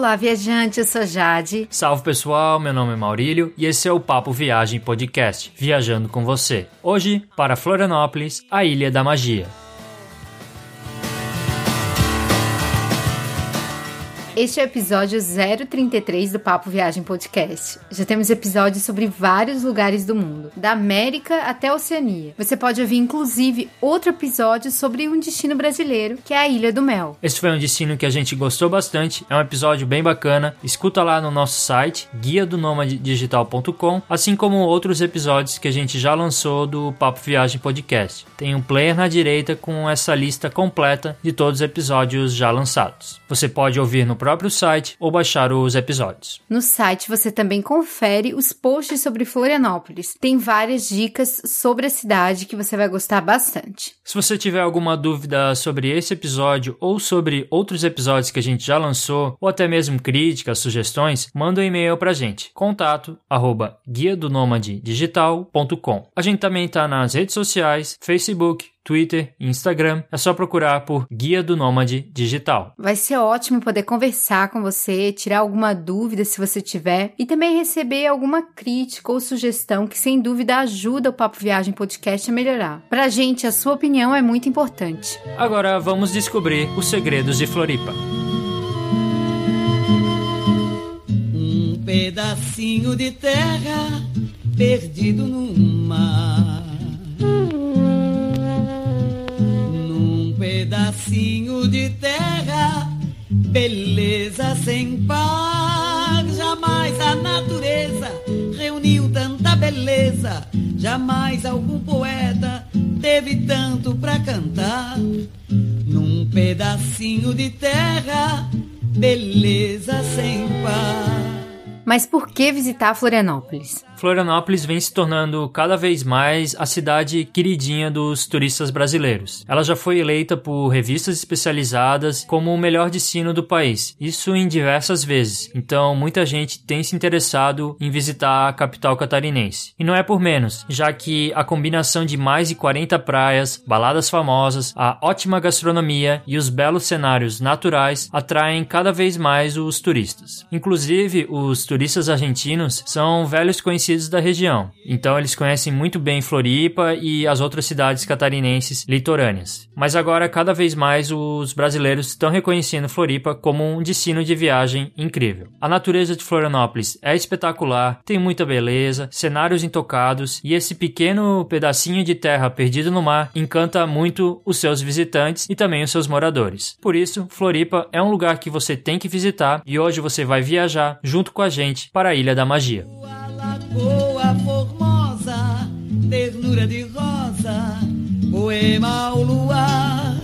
Olá, viajante, eu sou Jade. Salve pessoal, meu nome é Maurílio e esse é o Papo Viagem Podcast, viajando com você. Hoje, para Florianópolis, a Ilha da Magia. Este é o episódio 033 do Papo Viagem Podcast. Já temos episódios sobre vários lugares do mundo, da América até a Oceania. Você pode ouvir, inclusive, outro episódio sobre um destino brasileiro, que é a Ilha do Mel. Esse foi um destino que a gente gostou bastante, é um episódio bem bacana. Escuta lá no nosso site, guia do digital.com, assim como outros episódios que a gente já lançou do Papo Viagem Podcast. Tem um player na direita com essa lista completa de todos os episódios já lançados. Você pode ouvir no próximo próprio site ou baixar os episódios. No site você também confere os posts sobre Florianópolis. Tem várias dicas sobre a cidade que você vai gostar bastante. Se você tiver alguma dúvida sobre esse episódio ou sobre outros episódios que a gente já lançou, ou até mesmo críticas, sugestões, manda um e-mail pra gente. Contato arroba guia do digital.com. A gente também tá nas redes sociais, Facebook, Twitter e Instagram. É só procurar por Guia do Nômade Digital. Vai ser ótimo poder conversar com você, tirar alguma dúvida se você tiver e também receber alguma crítica ou sugestão que sem dúvida ajuda o Papo Viagem Podcast a melhorar. Pra gente, a sua opinião é muito importante. Agora vamos descobrir os segredos de Floripa. Um pedacinho de terra perdido no mar pedacinho de terra, beleza sem par. Jamais a natureza reuniu tanta beleza, jamais algum poeta teve tanto pra cantar. Num pedacinho de terra, beleza sem par. Mas por que visitar Florianópolis? Florianópolis vem se tornando cada vez mais a cidade queridinha dos turistas brasileiros. Ela já foi eleita por revistas especializadas como o melhor destino do país, isso em diversas vezes. Então, muita gente tem se interessado em visitar a capital catarinense. E não é por menos, já que a combinação de mais de 40 praias, baladas famosas, a ótima gastronomia e os belos cenários naturais atraem cada vez mais os turistas. Inclusive, os turistas argentinos são velhos conhecidos conhecidos da região. Então eles conhecem muito bem Floripa e as outras cidades catarinenses litorâneas. Mas agora cada vez mais os brasileiros estão reconhecendo Floripa como um destino de viagem incrível. A natureza de Florianópolis é espetacular, tem muita beleza, cenários intocados e esse pequeno pedacinho de terra perdido no mar encanta muito os seus visitantes e também os seus moradores. Por isso, Floripa é um lugar que você tem que visitar e hoje você vai viajar junto com a gente para a Ilha da Magia. Lagoa formosa, ternura de rosa, poema ao luar,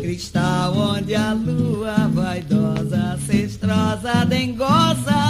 cristal onde a lua vaidosa, cestrosa, dengosa,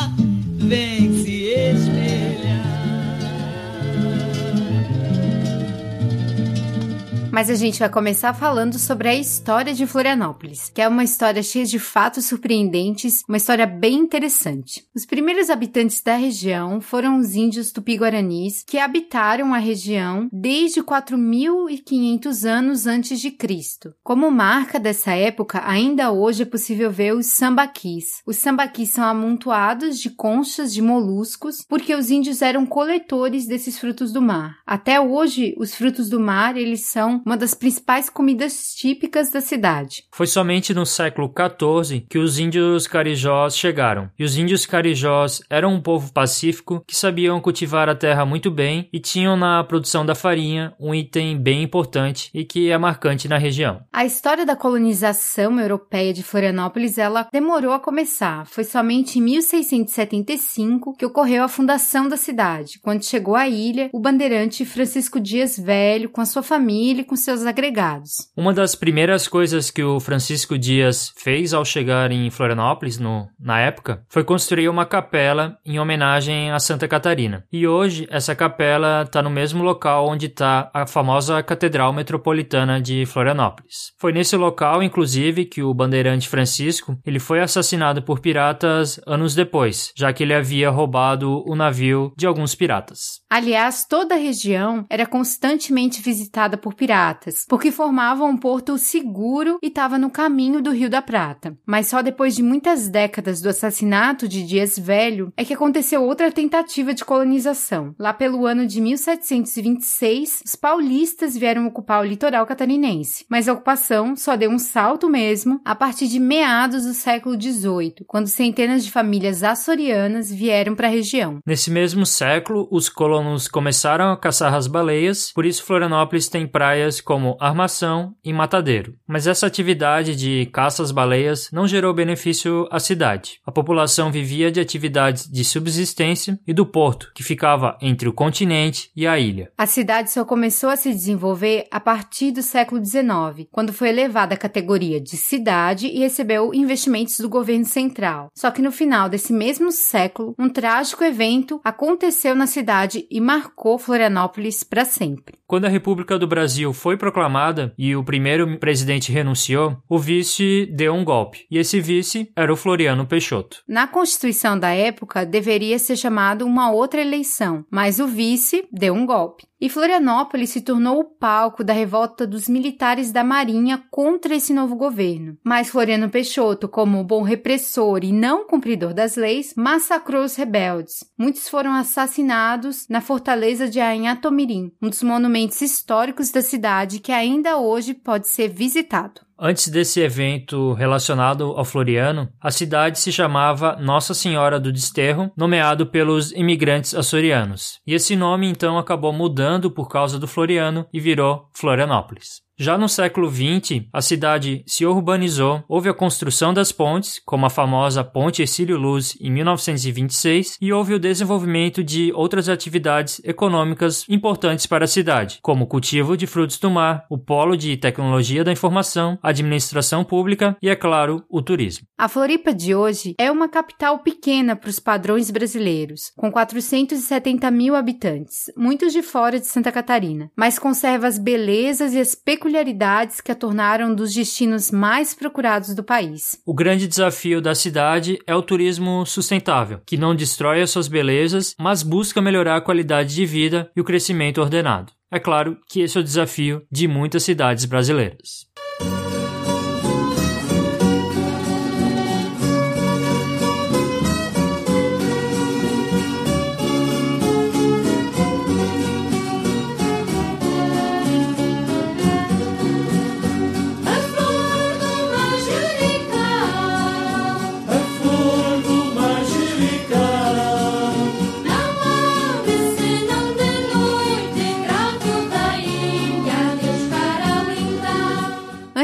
Mas a gente vai começar falando sobre a história de Florianópolis, que é uma história cheia de fatos surpreendentes, uma história bem interessante. Os primeiros habitantes da região foram os índios tupi-guaranis, que habitaram a região desde 4.500 anos antes de Cristo. Como marca dessa época, ainda hoje é possível ver os sambaquis. Os sambaquis são amontoados de conchas de moluscos, porque os índios eram coletores desses frutos do mar. Até hoje, os frutos do mar, eles são uma das principais comidas típicas da cidade. Foi somente no século XIV que os índios carijós chegaram. E os índios carijós eram um povo pacífico que sabiam cultivar a terra muito bem e tinham na produção da farinha um item bem importante e que é marcante na região. A história da colonização europeia de Florianópolis ela demorou a começar. Foi somente em 1675 que ocorreu a fundação da cidade, quando chegou à ilha o bandeirante Francisco Dias Velho com a sua família e com com seus agregados. Uma das primeiras coisas que o Francisco Dias fez ao chegar em Florianópolis, no, na época, foi construir uma capela em homenagem a Santa Catarina. E hoje, essa capela está no mesmo local onde está a famosa Catedral Metropolitana de Florianópolis. Foi nesse local, inclusive, que o bandeirante Francisco ele foi assassinado por piratas anos depois, já que ele havia roubado o navio de alguns piratas. Aliás, toda a região era constantemente visitada por piratas baratas, porque formavam um porto seguro e estava no caminho do Rio da Prata. Mas só depois de muitas décadas do assassinato de Dias Velho é que aconteceu outra tentativa de colonização. Lá pelo ano de 1726, os paulistas vieram ocupar o litoral catarinense, mas a ocupação só deu um salto mesmo a partir de meados do século XVIII, quando centenas de famílias açorianas vieram para a região. Nesse mesmo século, os colonos começaram a caçar as baleias, por isso Florianópolis tem praias como Armação e Matadeiro. Mas essa atividade de caça às baleias não gerou benefício à cidade. A população vivia de atividades de subsistência e do porto, que ficava entre o continente e a ilha. A cidade só começou a se desenvolver a partir do século XIX, quando foi elevada à categoria de cidade e recebeu investimentos do governo central. Só que no final desse mesmo século, um trágico evento aconteceu na cidade e marcou Florianópolis para sempre. Quando a República do Brasil foi proclamada e o primeiro presidente renunciou, o vice deu um golpe. E esse vice era o Floriano Peixoto. Na Constituição da época, deveria ser chamado uma outra eleição, mas o vice deu um golpe. E Florianópolis se tornou o palco da revolta dos militares da Marinha contra esse novo governo. Mas Floriano Peixoto, como bom repressor e não cumpridor das leis, massacrou os rebeldes. Muitos foram assassinados na fortaleza de Anhatomirim, um dos monumentos históricos da cidade que ainda hoje pode ser visitado. Antes desse evento relacionado ao Floriano, a cidade se chamava Nossa Senhora do Desterro, nomeado pelos imigrantes açorianos. E esse nome então acabou mudando por causa do Floriano e virou Florianópolis. Já no século XX, a cidade se urbanizou, houve a construção das pontes, como a famosa Ponte Ercílio Luz em 1926, e houve o desenvolvimento de outras atividades econômicas importantes para a cidade, como o cultivo de frutos do mar, o polo de tecnologia da informação, a administração pública e, é claro, o turismo. A Floripa de hoje é uma capital pequena para os padrões brasileiros, com 470 mil habitantes, muitos de fora de Santa Catarina, mas conserva as belezas e as peculiaridades peculiaridades que a tornaram dos destinos mais procurados do país. O grande desafio da cidade é o turismo sustentável, que não destrói as suas belezas, mas busca melhorar a qualidade de vida e o crescimento ordenado. É claro que esse é o desafio de muitas cidades brasileiras.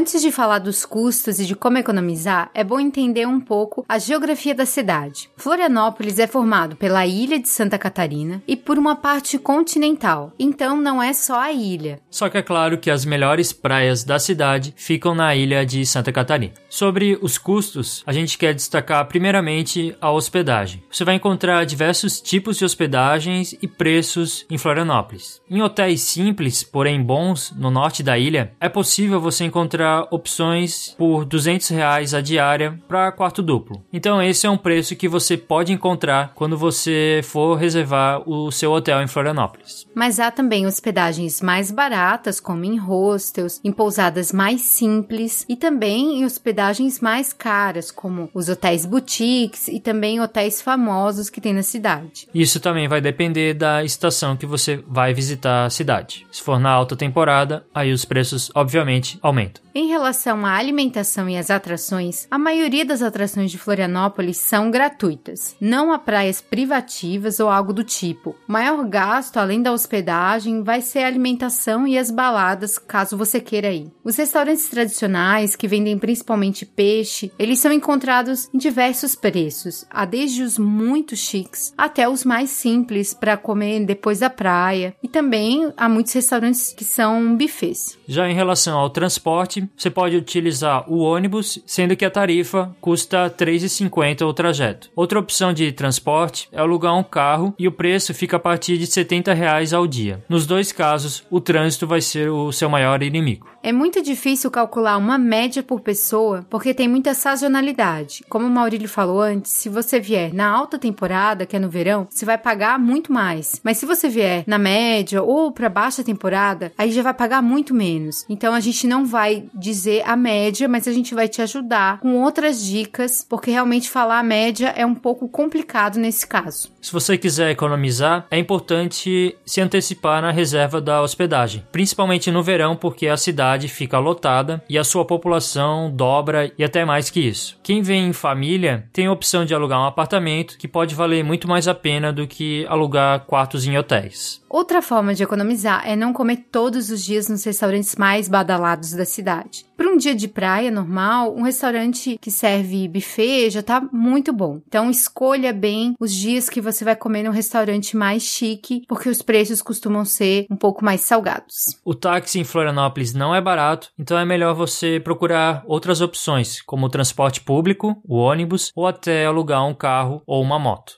Antes de falar dos custos e de como economizar, é bom entender um pouco a geografia da cidade. Florianópolis é formado pela ilha de Santa Catarina e por uma parte continental, então não é só a ilha. Só que é claro que as melhores praias da cidade ficam na ilha de Santa Catarina. Sobre os custos, a gente quer destacar primeiramente a hospedagem. Você vai encontrar diversos tipos de hospedagens e preços em Florianópolis. Em hotéis simples, porém bons, no norte da ilha, é possível você encontrar opções por 200 reais a diária para quarto duplo. Então esse é um preço que você pode encontrar quando você for reservar o seu hotel em Florianópolis. Mas há também hospedagens mais baratas, como em hostels, em pousadas mais simples e também em hospedagens mais caras, como os hotéis boutiques e também hotéis famosos que tem na cidade. Isso também vai depender da estação que você vai visitar a cidade. Se for na alta temporada, aí os preços obviamente aumentam. Em relação à alimentação e às atrações, a maioria das atrações de Florianópolis são gratuitas. Não há praias privativas ou algo do tipo. O maior gasto, além da hospedagem, vai ser a alimentação e as baladas, caso você queira ir. Os restaurantes tradicionais, que vendem principalmente peixe, eles são encontrados em diversos preços, há desde os muito chiques até os mais simples para comer depois da praia. E também há muitos restaurantes que são buffets. Já em relação ao transporte, você pode utilizar o ônibus, sendo que a tarifa custa R$ 3,50 o trajeto. Outra opção de transporte é alugar um carro e o preço fica a partir de 70 reais ao dia. Nos dois casos, o trânsito vai ser o seu maior inimigo. É muito difícil calcular uma média por pessoa, porque tem muita sazonalidade. Como o Maurílio falou antes, se você vier na alta temporada, que é no verão, você vai pagar muito mais. Mas se você vier na média ou para baixa temporada, aí já vai pagar muito menos. Então a gente não vai dizer a média, mas a gente vai te ajudar com outras dicas, porque realmente falar a média é um pouco complicado nesse caso. Se você quiser economizar, é importante se antecipar na reserva da hospedagem, principalmente no verão, porque a cidade fica lotada e a sua população dobra e até mais que isso. Quem vem em família tem a opção de alugar um apartamento que pode valer muito mais a pena do que alugar quartos em hotéis. Outra forma de economizar é não comer todos os dias nos restaurantes mais badalados da cidade. Para um dia de praia normal, um restaurante que serve buffet já tá muito bom. Então escolha bem os dias que você vai comer no restaurante mais chique, porque os preços costumam ser um pouco mais salgados. O táxi em Florianópolis não é barato, então é melhor você procurar outras opções, como o transporte público, o ônibus ou até alugar um carro ou uma moto.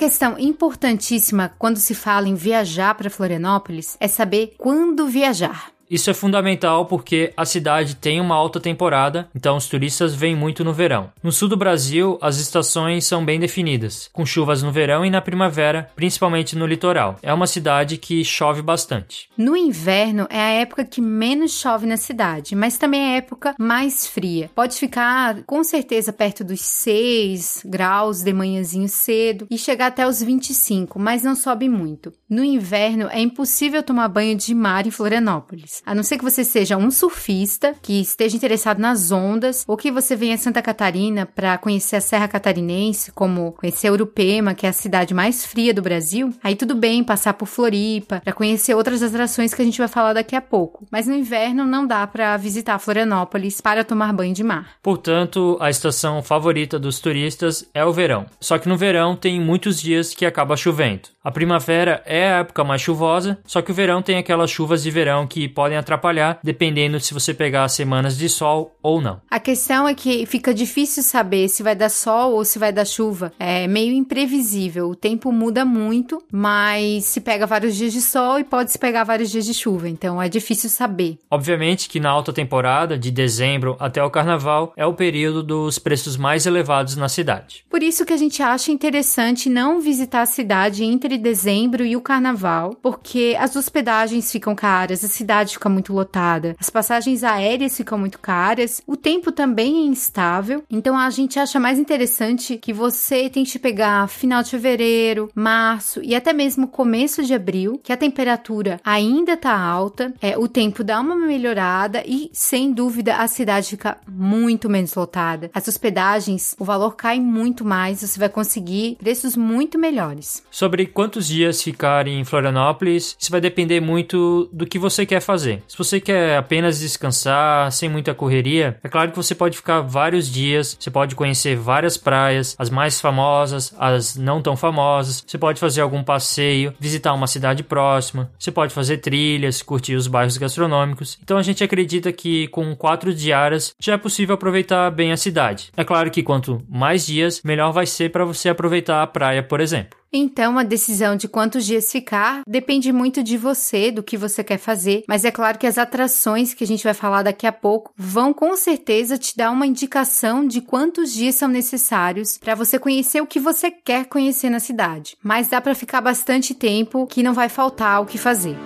Questão importantíssima quando se fala em viajar para Florianópolis é saber quando viajar. Isso é fundamental porque a cidade tem uma alta temporada, então os turistas vêm muito no verão. No sul do Brasil, as estações são bem definidas, com chuvas no verão e na primavera, principalmente no litoral. É uma cidade que chove bastante. No inverno é a época que menos chove na cidade, mas também é a época mais fria. Pode ficar com certeza perto dos 6 graus de manhãzinho cedo e chegar até os 25, mas não sobe muito. No inverno é impossível tomar banho de mar em Florianópolis. A não ser que você seja um surfista que esteja interessado nas ondas ou que você venha a Santa Catarina para conhecer a Serra Catarinense, como conhecer Urupema, que é a cidade mais fria do Brasil. Aí tudo bem passar por Floripa para conhecer outras atrações que a gente vai falar daqui a pouco. Mas no inverno não dá para visitar Florianópolis para tomar banho de mar. Portanto, a estação favorita dos turistas é o verão. Só que no verão tem muitos dias que acaba chovendo. A primavera é a época mais chuvosa, só que o verão tem aquelas chuvas de verão que podem atrapalhar, dependendo se você pegar semanas de sol ou não. A questão é que fica difícil saber se vai dar sol ou se vai dar chuva. É meio imprevisível. O tempo muda muito, mas se pega vários dias de sol e pode se pegar vários dias de chuva. Então é difícil saber. Obviamente que na alta temporada, de dezembro até o carnaval, é o período dos preços mais elevados na cidade. Por isso que a gente acha interessante não visitar a cidade entre entre dezembro e o carnaval, porque as hospedagens ficam caras, a cidade fica muito lotada, as passagens aéreas ficam muito caras, o tempo também é instável. Então a gente acha mais interessante que você tente pegar final de fevereiro, março e até mesmo começo de abril, que a temperatura ainda tá alta, é, o tempo dá uma melhorada e, sem dúvida, a cidade fica muito menos lotada. As hospedagens, o valor cai muito mais, você vai conseguir preços muito melhores. Sobre quantos dias ficar em Florianópolis, isso vai depender muito do que você quer fazer. Se você quer apenas descansar, sem muita correria, é claro que você pode ficar vários dias, você pode conhecer várias praias, as mais famosas, as não tão famosas, você pode fazer algum passeio, visitar uma cidade próxima, você pode fazer trilhas, curtir os bairros gastronômicos. Então a gente acredita que com quatro diárias já é possível aproveitar bem a cidade. É claro que quanto mais dias, melhor vai ser para você aproveitar a praia, por exemplo. Então, a decisão de quantos dias ficar depende muito de você, do que você quer fazer, mas é claro que as atrações que a gente vai falar daqui a pouco vão com certeza te dar uma indicação de quantos dias são necessários para você conhecer o que você quer conhecer na cidade. Mas dá para ficar bastante tempo que não vai faltar o que fazer.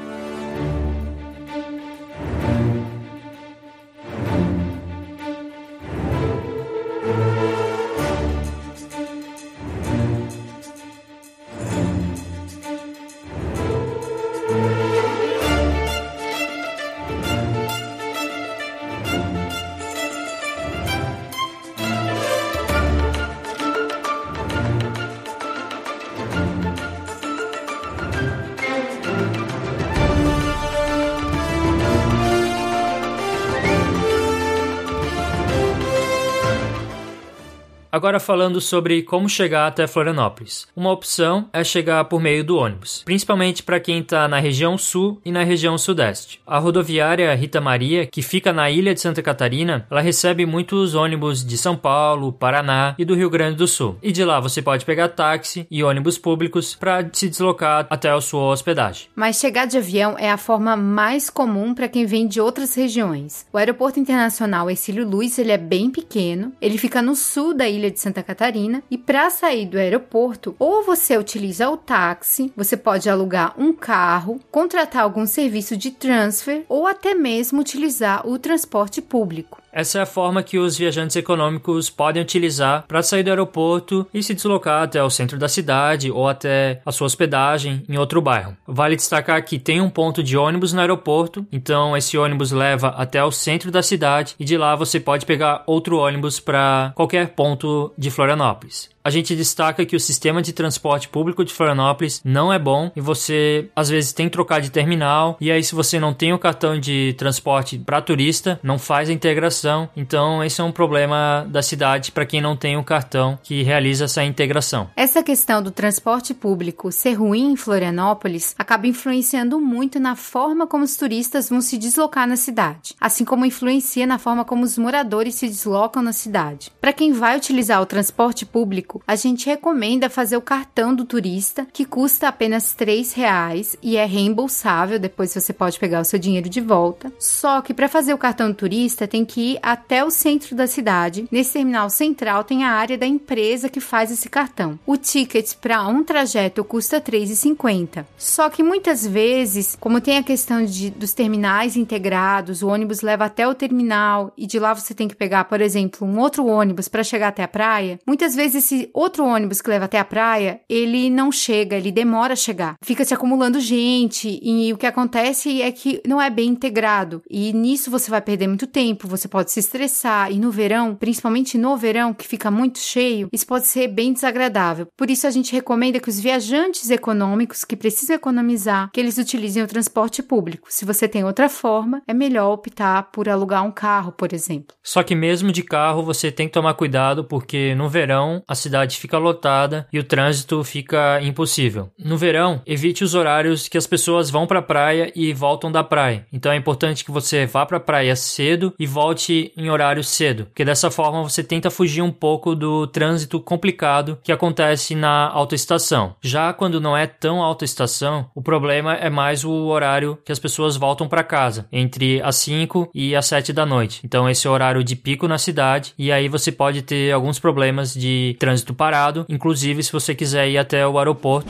Agora falando sobre como chegar até Florianópolis. Uma opção é chegar por meio do ônibus, principalmente para quem está na região sul e na região sudeste. A rodoviária Rita Maria, que fica na ilha de Santa Catarina, ela recebe muitos ônibus de São Paulo, Paraná e do Rio Grande do Sul. E de lá você pode pegar táxi e ônibus públicos para se deslocar até a sua hospedagem. Mas chegar de avião é a forma mais comum para quem vem de outras regiões. O Aeroporto Internacional Ercílio Luz ele é bem pequeno, ele fica no sul da ilha de Santa Catarina e para sair do aeroporto, ou você utiliza o táxi, você pode alugar um carro, contratar algum serviço de transfer ou até mesmo utilizar o transporte público. Essa é a forma que os viajantes econômicos podem utilizar para sair do aeroporto e se deslocar até o centro da cidade ou até a sua hospedagem em outro bairro. Vale destacar que tem um ponto de ônibus no aeroporto, então esse ônibus leva até o centro da cidade e de lá você pode pegar outro ônibus para qualquer ponto de Florianópolis a gente destaca que o sistema de transporte público de Florianópolis não é bom e você às vezes tem que trocar de terminal e aí se você não tem o cartão de transporte para turista, não faz a integração. Então esse é um problema da cidade para quem não tem o cartão que realiza essa integração. Essa questão do transporte público ser ruim em Florianópolis acaba influenciando muito na forma como os turistas vão se deslocar na cidade, assim como influencia na forma como os moradores se deslocam na cidade. Para quem vai utilizar o transporte público a gente recomenda fazer o cartão do turista, que custa apenas R$ reais e é reembolsável, depois você pode pegar o seu dinheiro de volta. Só que para fazer o cartão do turista tem que ir até o centro da cidade. Nesse terminal central tem a área da empresa que faz esse cartão. O ticket para um trajeto custa R$ 3,50. Só que muitas vezes, como tem a questão de, dos terminais integrados, o ônibus leva até o terminal e de lá você tem que pegar, por exemplo, um outro ônibus para chegar até a praia, muitas vezes esse outro ônibus que leva até a praia, ele não chega, ele demora a chegar. Fica se acumulando gente e o que acontece é que não é bem integrado. E nisso você vai perder muito tempo, você pode se estressar e no verão, principalmente no verão que fica muito cheio, isso pode ser bem desagradável. Por isso a gente recomenda que os viajantes econômicos que precisam economizar, que eles utilizem o transporte público. Se você tem outra forma, é melhor optar por alugar um carro, por exemplo. Só que mesmo de carro você tem que tomar cuidado porque no verão a cidade fica lotada e o trânsito fica impossível. No verão, evite os horários que as pessoas vão para a praia e voltam da praia. Então é importante que você vá para a praia cedo e volte em horário cedo, porque dessa forma você tenta fugir um pouco do trânsito complicado que acontece na autoestação. Já quando não é tão autoestação, o problema é mais o horário que as pessoas voltam para casa, entre as 5 e as 7 da noite. Então esse é o horário de pico na cidade e aí você pode ter alguns problemas de trânsito trânsito parado, inclusive se você quiser ir até o aeroporto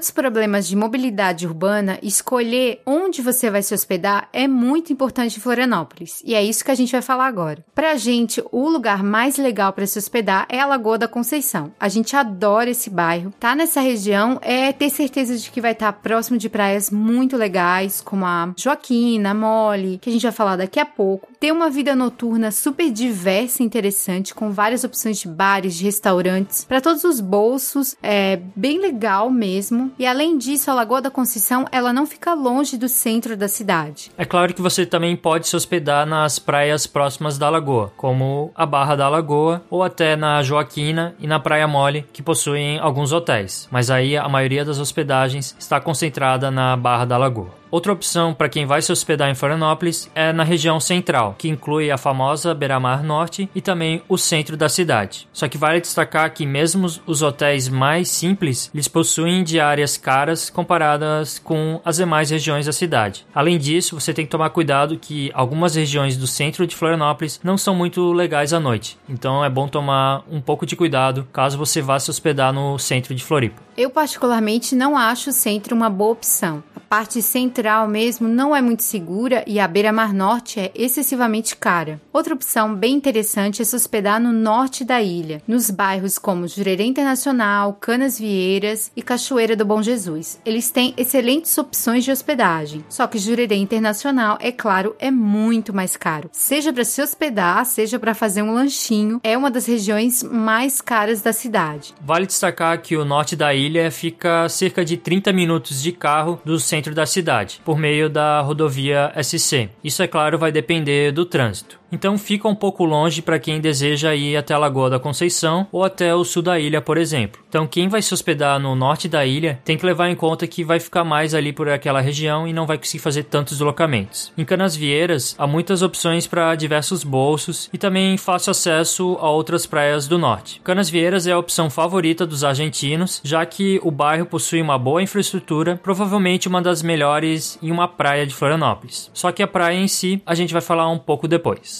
tantos problemas de mobilidade urbana, escolher onde você vai se hospedar é muito importante em Florianópolis. E é isso que a gente vai falar agora. Pra gente, o lugar mais legal para se hospedar é a Lagoa da Conceição. A gente adora esse bairro. Tá nessa região é ter certeza de que vai estar próximo de praias muito legais, como a Joaquina, a Mole, que a gente vai falar daqui a pouco. Ter uma vida noturna super diversa e interessante, com várias opções de bares, de restaurantes, para todos os bolsos. É bem legal mesmo. E além disso, a Lagoa da Conceição, ela não fica longe do centro da cidade. É claro que você também pode se hospedar nas praias próximas da lagoa, como a Barra da Lagoa ou até na Joaquina e na Praia Mole, que possuem alguns hotéis. Mas aí a maioria das hospedagens está concentrada na Barra da Lagoa. Outra opção para quem vai se hospedar em Florianópolis é na região central, que inclui a famosa Beira-Mar Norte e também o centro da cidade. Só que vale destacar que mesmo os hotéis mais simples, eles possuem diárias caras comparadas com as demais regiões da cidade. Além disso, você tem que tomar cuidado que algumas regiões do centro de Florianópolis não são muito legais à noite. Então é bom tomar um pouco de cuidado caso você vá se hospedar no centro de Floripa. Eu particularmente não acho o centro uma boa opção parte central mesmo não é muito segura e a beira-mar norte é excessivamente cara. Outra opção bem interessante é se hospedar no norte da ilha, nos bairros como Jurerê Internacional, Canas Vieiras e Cachoeira do Bom Jesus. Eles têm excelentes opções de hospedagem, só que Jurerê Internacional, é claro, é muito mais caro. Seja para se hospedar, seja para fazer um lanchinho, é uma das regiões mais caras da cidade. Vale destacar que o norte da ilha fica a cerca de 30 minutos de carro do centro da cidade, por meio da rodovia SC. Isso, é claro, vai depender do trânsito então fica um pouco longe para quem deseja ir até a Lagoa da Conceição ou até o sul da ilha, por exemplo. Então quem vai se hospedar no norte da ilha tem que levar em conta que vai ficar mais ali por aquela região e não vai conseguir fazer tantos deslocamentos. Em Canasvieiras há muitas opções para diversos bolsos e também fácil acesso a outras praias do norte. Canasvieiras é a opção favorita dos argentinos, já que o bairro possui uma boa infraestrutura, provavelmente uma das melhores em uma praia de Florianópolis. Só que a praia em si a gente vai falar um pouco depois.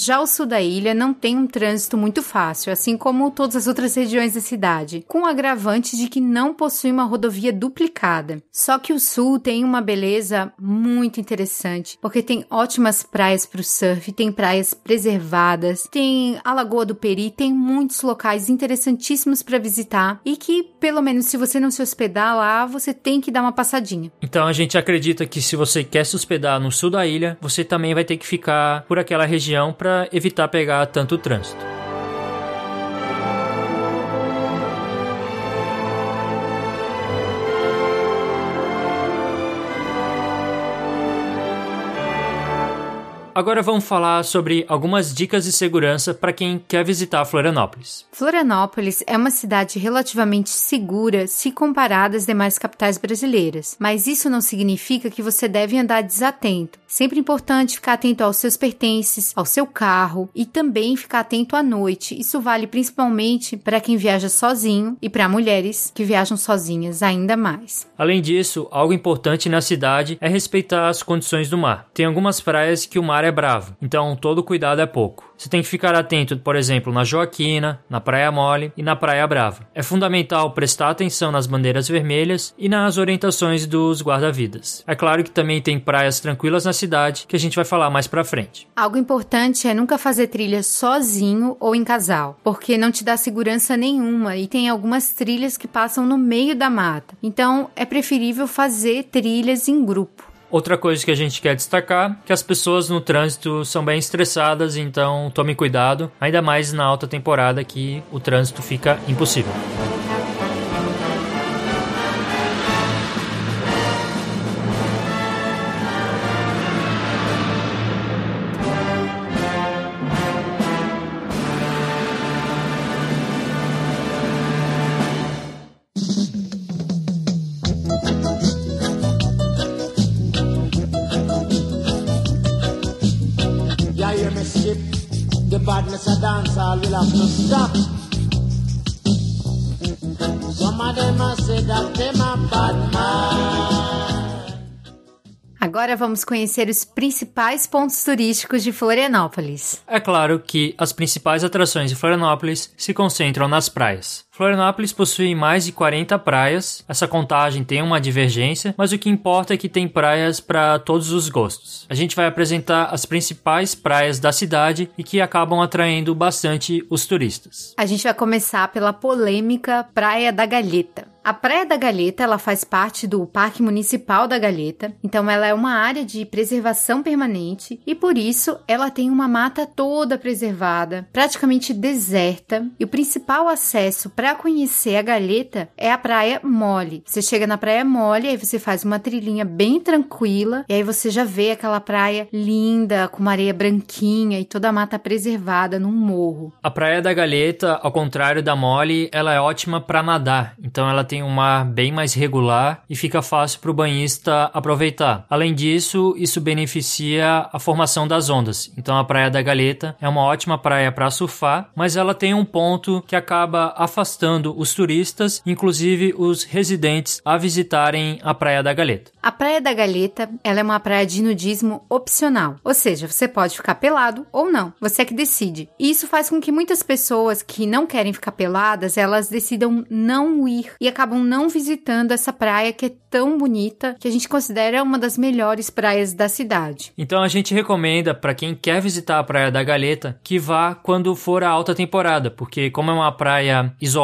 Já o sul da ilha não tem um trânsito muito fácil, assim como todas as outras regiões da cidade, com o agravante de que não possui uma rodovia duplicada. Só que o sul tem uma beleza muito interessante, porque tem ótimas praias para o surf, tem praias preservadas, tem a Lagoa do Peri, tem muitos locais interessantíssimos para visitar e que, pelo menos se você não se hospedar lá, você tem que dar uma passadinha. Então a gente acredita que se você quer se hospedar no sul da ilha, você também vai ter que ficar por aquela região para evitar pegar tanto trânsito. Agora vamos falar sobre algumas dicas de segurança para quem quer visitar Florianópolis. Florianópolis é uma cidade relativamente segura se comparada às demais capitais brasileiras, mas isso não significa que você deve andar desatento. Sempre importante ficar atento aos seus pertences, ao seu carro e também ficar atento à noite. Isso vale principalmente para quem viaja sozinho e para mulheres que viajam sozinhas ainda mais. Além disso, algo importante na cidade é respeitar as condições do mar. Tem algumas praias que o mar é é bravo, então todo cuidado é pouco. Você tem que ficar atento, por exemplo, na Joaquina, na Praia Mole e na Praia Brava. É fundamental prestar atenção nas bandeiras vermelhas e nas orientações dos guarda-vidas. É claro que também tem praias tranquilas na cidade, que a gente vai falar mais pra frente. Algo importante é nunca fazer trilha sozinho ou em casal, porque não te dá segurança nenhuma e tem algumas trilhas que passam no meio da mata. Então é preferível fazer trilhas em grupo. Outra coisa que a gente quer destacar que as pessoas no trânsito são bem estressadas, então tome cuidado, ainda mais na alta temporada que o trânsito fica impossível. Vamos conhecer os principais pontos turísticos de Florianópolis. É claro que as principais atrações de Florianópolis se concentram nas praias. Florianópolis possui mais de 40 praias. Essa contagem tem uma divergência, mas o que importa é que tem praias para todos os gostos. A gente vai apresentar as principais praias da cidade e que acabam atraindo bastante os turistas. A gente vai começar pela polêmica Praia da Galheta. A Praia da Galheta, ela faz parte do Parque Municipal da Galheta, então ela é uma área de preservação permanente e por isso ela tem uma mata toda preservada, praticamente deserta, e o principal acesso para conhecer a Galheta é a Praia Mole. Você chega na Praia Mole, aí você faz uma trilhinha bem tranquila e aí você já vê aquela praia linda, com uma areia branquinha e toda a mata preservada num morro. A Praia da Galheta, ao contrário da Mole, ela é ótima para nadar, então ela tem um mar bem mais regular e fica fácil para o banhista aproveitar. Além disso, isso beneficia a formação das ondas. Então a Praia da Galeta é uma ótima praia para surfar, mas ela tem um ponto que acaba afastando afastando os turistas, inclusive os residentes, a visitarem a Praia da Galeta. A Praia da Galeta, ela é uma praia de nudismo opcional, ou seja, você pode ficar pelado ou não, você é que decide. E isso faz com que muitas pessoas que não querem ficar peladas, elas decidam não ir e acabam não visitando essa praia que é tão bonita, que a gente considera uma das melhores praias da cidade. Então a gente recomenda para quem quer visitar a Praia da Galeta que vá quando for a alta temporada, porque como é uma praia isolada,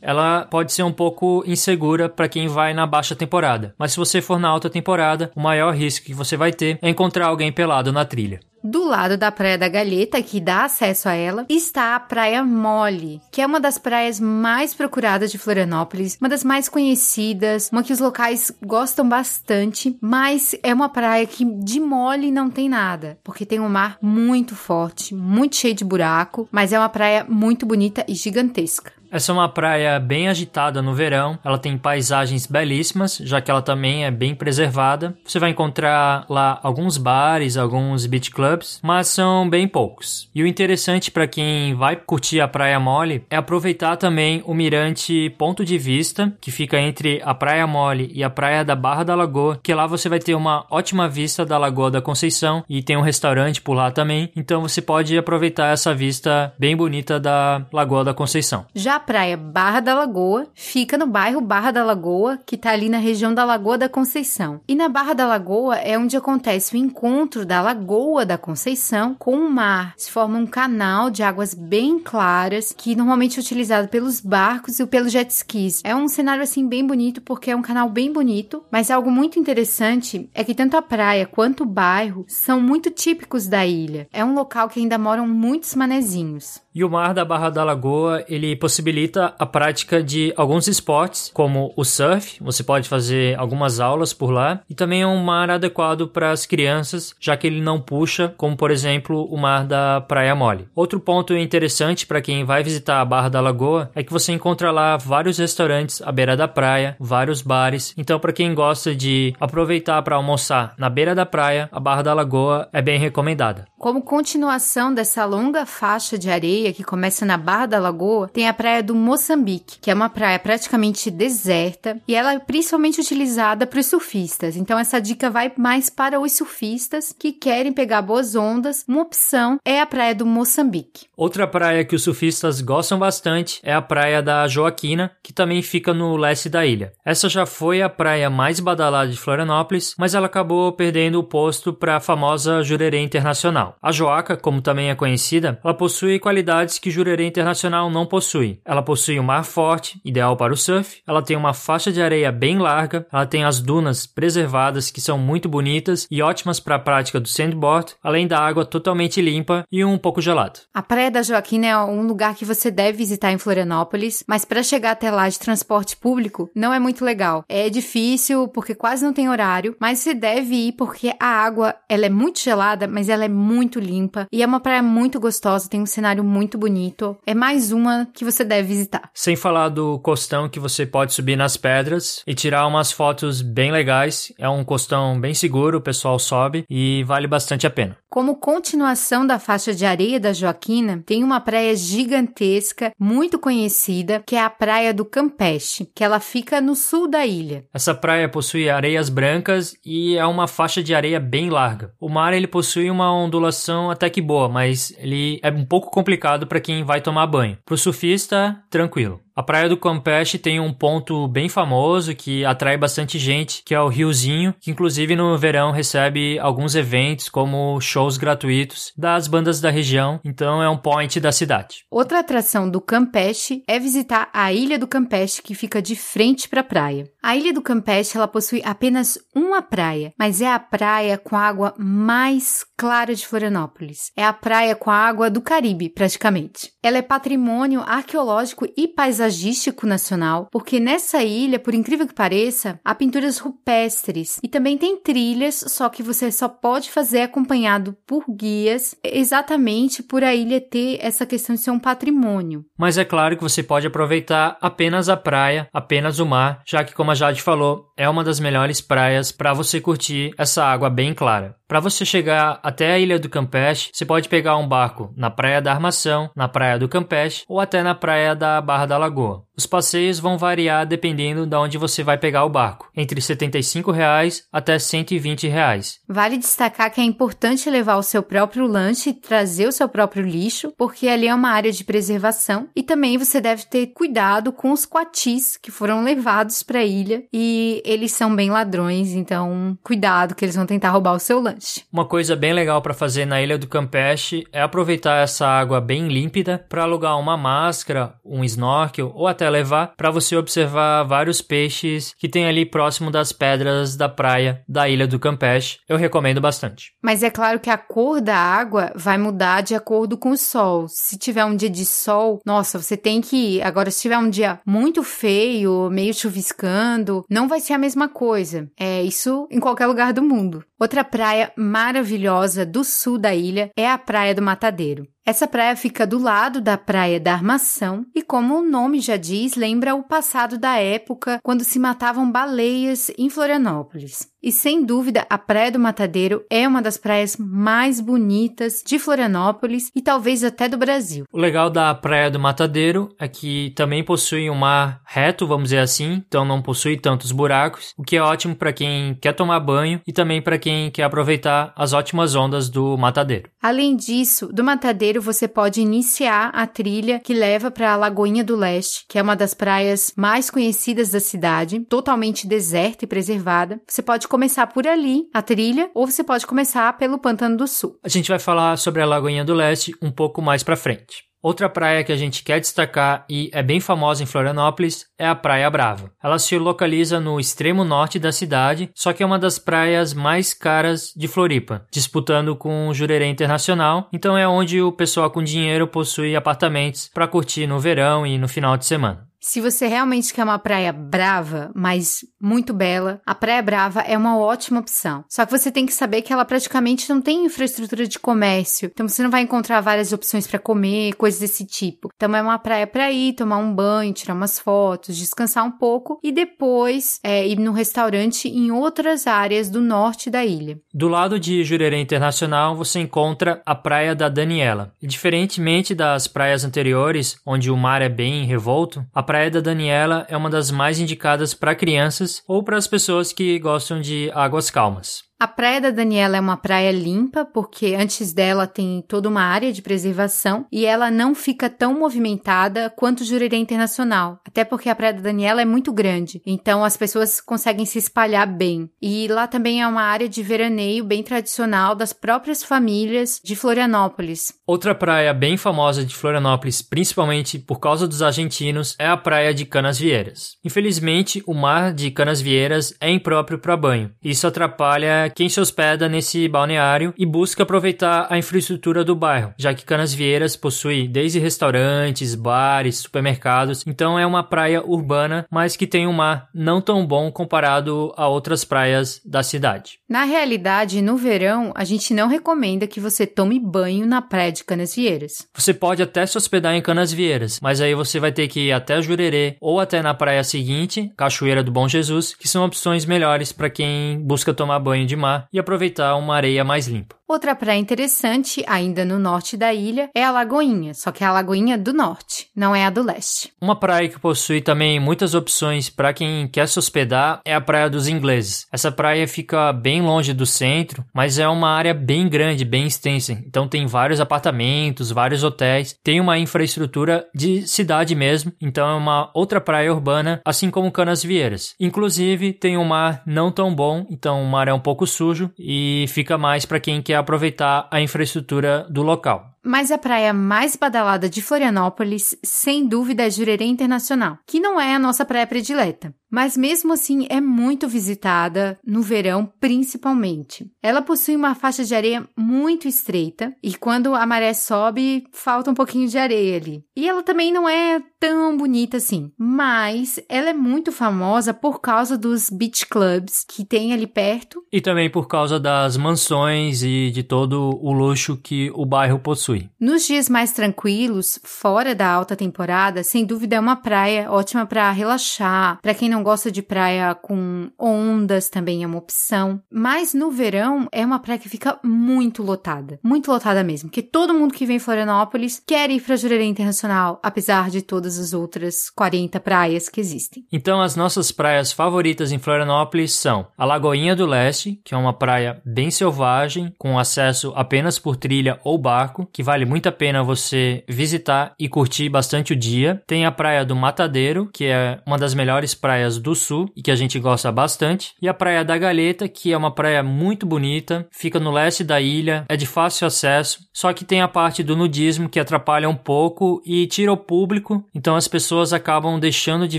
ela pode ser um pouco insegura para quem vai na baixa temporada. Mas se você for na alta temporada, o maior risco que você vai ter é encontrar alguém pelado na trilha. Do lado da Praia da Galheta, que dá acesso a ela, está a Praia Mole, que é uma das praias mais procuradas de Florianópolis, uma das mais conhecidas, uma que os locais gostam bastante, mas é uma praia que de mole não tem nada, porque tem um mar muito forte, muito cheio de buraco, mas é uma praia muito bonita e gigantesca. Essa é uma praia bem agitada no verão, ela tem paisagens belíssimas, já que ela também é bem preservada. Você vai encontrar lá alguns bares, alguns beach clubs, mas são bem poucos. E o interessante para quem vai curtir a Praia Mole é aproveitar também o mirante Ponto de Vista, que fica entre a Praia Mole e a Praia da Barra da Lagoa, que lá você vai ter uma ótima vista da Lagoa da Conceição e tem um restaurante por lá também, então você pode aproveitar essa vista bem bonita da Lagoa da Conceição. Já praia Barra da Lagoa fica no bairro Barra da Lagoa, que está ali na região da Lagoa da Conceição. E na Barra da Lagoa é onde acontece o encontro da Lagoa da Conceição com o mar. Se forma um canal de águas bem claras, que normalmente é utilizado pelos barcos e pelos jet skis. É um cenário assim bem bonito porque é um canal bem bonito, mas algo muito interessante é que tanto a praia quanto o bairro são muito típicos da ilha. É um local que ainda moram muitos manezinhos. E o mar da Barra da Lagoa, ele possibilita a prática de alguns esportes, como o surf, você pode fazer algumas aulas por lá, e também é um mar adequado para as crianças, já que ele não puxa, como por exemplo o mar da Praia Mole. Outro ponto interessante para quem vai visitar a Barra da Lagoa é que você encontra lá vários restaurantes à beira da praia, vários bares. Então, para quem gosta de aproveitar para almoçar na beira da praia, a Barra da Lagoa é bem recomendada. Como continuação dessa longa faixa de areia que começa na Barra da Lagoa, tem a praia do Moçambique, que é uma praia praticamente deserta e ela é principalmente utilizada para os surfistas. Então essa dica vai mais para os surfistas que querem pegar boas ondas. Uma opção é a praia do Moçambique. Outra praia que os surfistas gostam bastante é a praia da Joaquina, que também fica no leste da ilha. Essa já foi a praia mais badalada de Florianópolis, mas ela acabou perdendo o posto para a famosa Jurerê Internacional. A Joaca, como também é conhecida, ela possui qualidades que Jurerê Internacional não possui. Ela possui um mar forte, ideal para o surf, ela tem uma faixa de areia bem larga, ela tem as dunas preservadas que são muito bonitas e ótimas para a prática do sandboard, além da água totalmente limpa e um pouco gelada. A Praia da Joaquina é um lugar que você deve visitar em Florianópolis, mas para chegar até lá de transporte público não é muito legal. É difícil porque quase não tem horário, mas você deve ir porque a água ela é muito gelada, mas ela é muito limpa e é uma praia muito gostosa, tem um cenário muito bonito. É mais uma que você deve visitar. Sem falar do costão que você pode subir nas pedras e tirar umas fotos bem legais. É um costão bem seguro, o pessoal sobe e vale bastante a pena. Como continuação da faixa de areia da Joaquina, tem uma praia gigantesca, muito conhecida, que é a Praia do Campeche, que ela fica no sul da ilha. Essa praia possui areias brancas e é uma faixa de areia bem larga. O mar ele possui uma ondulação até que boa, mas ele é um pouco complicado para quem vai tomar banho. Para o surfista, tranquilo. A Praia do Campeche tem um ponto bem famoso que atrai bastante gente, que é o Riozinho, que inclusive no verão recebe alguns eventos como shows gratuitos das bandas da região, então é um point da cidade. Outra atração do Campeche é visitar a Ilha do Campeche, que fica de frente para a praia. A Ilha do Campeche ela possui apenas uma praia, mas é a praia com a água mais clara de Florianópolis. É a praia com a água do Caribe, praticamente. Ela é patrimônio arqueológico e paisagístico paisagístico nacional, porque nessa ilha, por incrível que pareça, há pinturas rupestres e também tem trilhas, só que você só pode fazer acompanhado por guias, exatamente por a ilha ter essa questão de ser um patrimônio. Mas é claro que você pode aproveitar apenas a praia, apenas o mar, já que, como a Jade falou, é uma das melhores praias para você curtir essa água bem clara. Para você chegar até a ilha do Campeche, você pode pegar um barco na Praia da Armação, na Praia do Campeche ou até na Praia da Barra da Lagoa. Os passeios vão variar dependendo de onde você vai pegar o barco, entre 75 reais até 120 reais. Vale destacar que é importante levar o seu próprio lanche e trazer o seu próprio lixo, porque ali é uma área de preservação e também você deve ter cuidado com os coatis que foram levados para a ilha e eles são bem ladrões, então cuidado que eles vão tentar roubar o seu lanche. Uma coisa bem legal para fazer na ilha do Campeche é aproveitar essa água bem límpida para alugar uma máscara, um snorkel ou até levar para você observar vários peixes que tem ali próximo das pedras da praia da ilha do Campeche. Eu recomendo bastante. Mas é claro que a cor da água vai mudar de acordo com o sol. Se tiver um dia de sol, nossa, você tem que ir. Agora, se tiver um dia muito feio, meio chuviscando, não vai ser a mesma coisa. É isso em qualquer lugar do mundo. Outra praia maravilhosa do sul da ilha é a Praia do Matadeiro. Essa praia fica do lado da Praia da Armação e, como o nome já diz, lembra o passado da época quando se matavam baleias em Florianópolis. E sem dúvida, a Praia do Matadeiro é uma das praias mais bonitas de Florianópolis e talvez até do Brasil. O legal da Praia do Matadeiro é que também possui um mar reto, vamos dizer assim, então não possui tantos buracos, o que é ótimo para quem quer tomar banho e também para quem quer aproveitar as ótimas ondas do Matadeiro. Além disso, do Matadeiro você pode iniciar a trilha que leva para a Lagoinha do Leste, que é uma das praias mais conhecidas da cidade, totalmente deserta e preservada. Você pode começar por ali, a trilha, ou você pode começar pelo Pantano do Sul. A gente vai falar sobre a Lagoinha do Leste um pouco mais para frente. Outra praia que a gente quer destacar e é bem famosa em Florianópolis é a Praia Brava. Ela se localiza no extremo norte da cidade, só que é uma das praias mais caras de Floripa, disputando com o Jurerê Internacional, então é onde o pessoal com dinheiro possui apartamentos para curtir no verão e no final de semana. Se você realmente quer uma praia brava, mas muito bela, a Praia Brava é uma ótima opção. Só que você tem que saber que ela praticamente não tem infraestrutura de comércio, então você não vai encontrar várias opções para comer, coisas desse tipo. Então é uma praia para ir, tomar um banho, tirar umas fotos, descansar um pouco e depois é, ir no restaurante em outras áreas do norte da ilha. Do lado de Jurerê Internacional, você encontra a Praia da Daniela. Diferentemente das praias anteriores, onde o mar é bem revolto, a Praia da Daniela é uma das mais indicadas para crianças ou para as pessoas que gostam de águas calmas. A Praia da Daniela é uma praia limpa, porque antes dela tem toda uma área de preservação e ela não fica tão movimentada quanto Jurerê Internacional. Até porque a Praia da Daniela é muito grande, então as pessoas conseguem se espalhar bem. E lá também é uma área de veraneio bem tradicional das próprias famílias de Florianópolis. Outra praia bem famosa de Florianópolis, principalmente por causa dos argentinos, é a Praia de Canasvieiras. Infelizmente, o mar de Canasvieiras é impróprio para banho. Isso atrapalha quem se hospeda nesse balneário e busca aproveitar a infraestrutura do bairro, já que Canasvieiras possui desde restaurantes, bares, supermercados, então é uma praia urbana, mas que tem um mar não tão bom comparado a outras praias da cidade. Na realidade, no verão, a gente não recomenda que você tome banho na praia de Canasvieiras. Você pode até se hospedar em Canasvieiras, mas aí você vai ter que ir até Jurerê ou até na praia seguinte, Cachoeira do Bom Jesus, que são opções melhores para quem busca tomar banho de mar e aproveitar uma areia mais limpa. Outra praia interessante, ainda no norte da ilha, é a Lagoinha, só que é a Lagoinha do norte, não é a do leste. Uma praia que possui também muitas opções para quem quer se hospedar é a Praia dos Ingleses. Essa praia fica bem longe do centro, mas é uma área bem grande, bem extensa. Então tem vários apartamentos, vários hotéis, tem uma infraestrutura de cidade mesmo. Então é uma outra praia urbana, assim como Canas Vieiras. Inclusive tem um mar não tão bom, então o mar é um pouco sujo e fica mais para quem quer aproveitar a infraestrutura do local. Mas a praia mais badalada de Florianópolis, sem dúvida, é Jurerê Internacional, que não é a nossa praia predileta. Mas mesmo assim é muito visitada no verão, principalmente. Ela possui uma faixa de areia muito estreita e quando a maré sobe, falta um pouquinho de areia ali. E ela também não é tão bonita assim, mas ela é muito famosa por causa dos beach clubs que tem ali perto e também por causa das mansões e de todo o luxo que o bairro possui. Nos dias mais tranquilos, fora da alta temporada, sem dúvida é uma praia ótima para relaxar, para quem não gosta de praia com ondas, também é uma opção. Mas no verão é uma praia que fica muito lotada. Muito lotada mesmo. Que todo mundo que vem em Florianópolis quer ir pra Jurerê Internacional, apesar de todas as outras 40 praias que existem. Então, as nossas praias favoritas em Florianópolis são a Lagoinha do Leste, que é uma praia bem selvagem, com acesso apenas por trilha ou barco, que vale muito a pena você visitar e curtir bastante o dia. Tem a Praia do Matadeiro, que é uma das melhores praias do sul e que a gente gosta bastante. E a Praia da Galeta, que é uma praia muito bonita, fica no leste da ilha, é de fácil acesso, só que tem a parte do nudismo que atrapalha um pouco e tira o público, então as pessoas acabam deixando de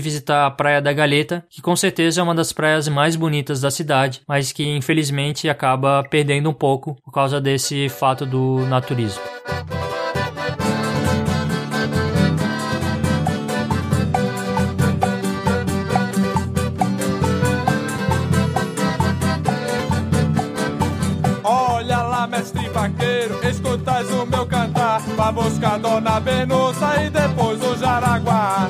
visitar a Praia da Galeta, que com certeza é uma das praias mais bonitas da cidade, mas que infelizmente acaba perdendo um pouco por causa desse fato do naturismo. Cantar. Vá buscar Dona Benussa e depois o Jaraguá.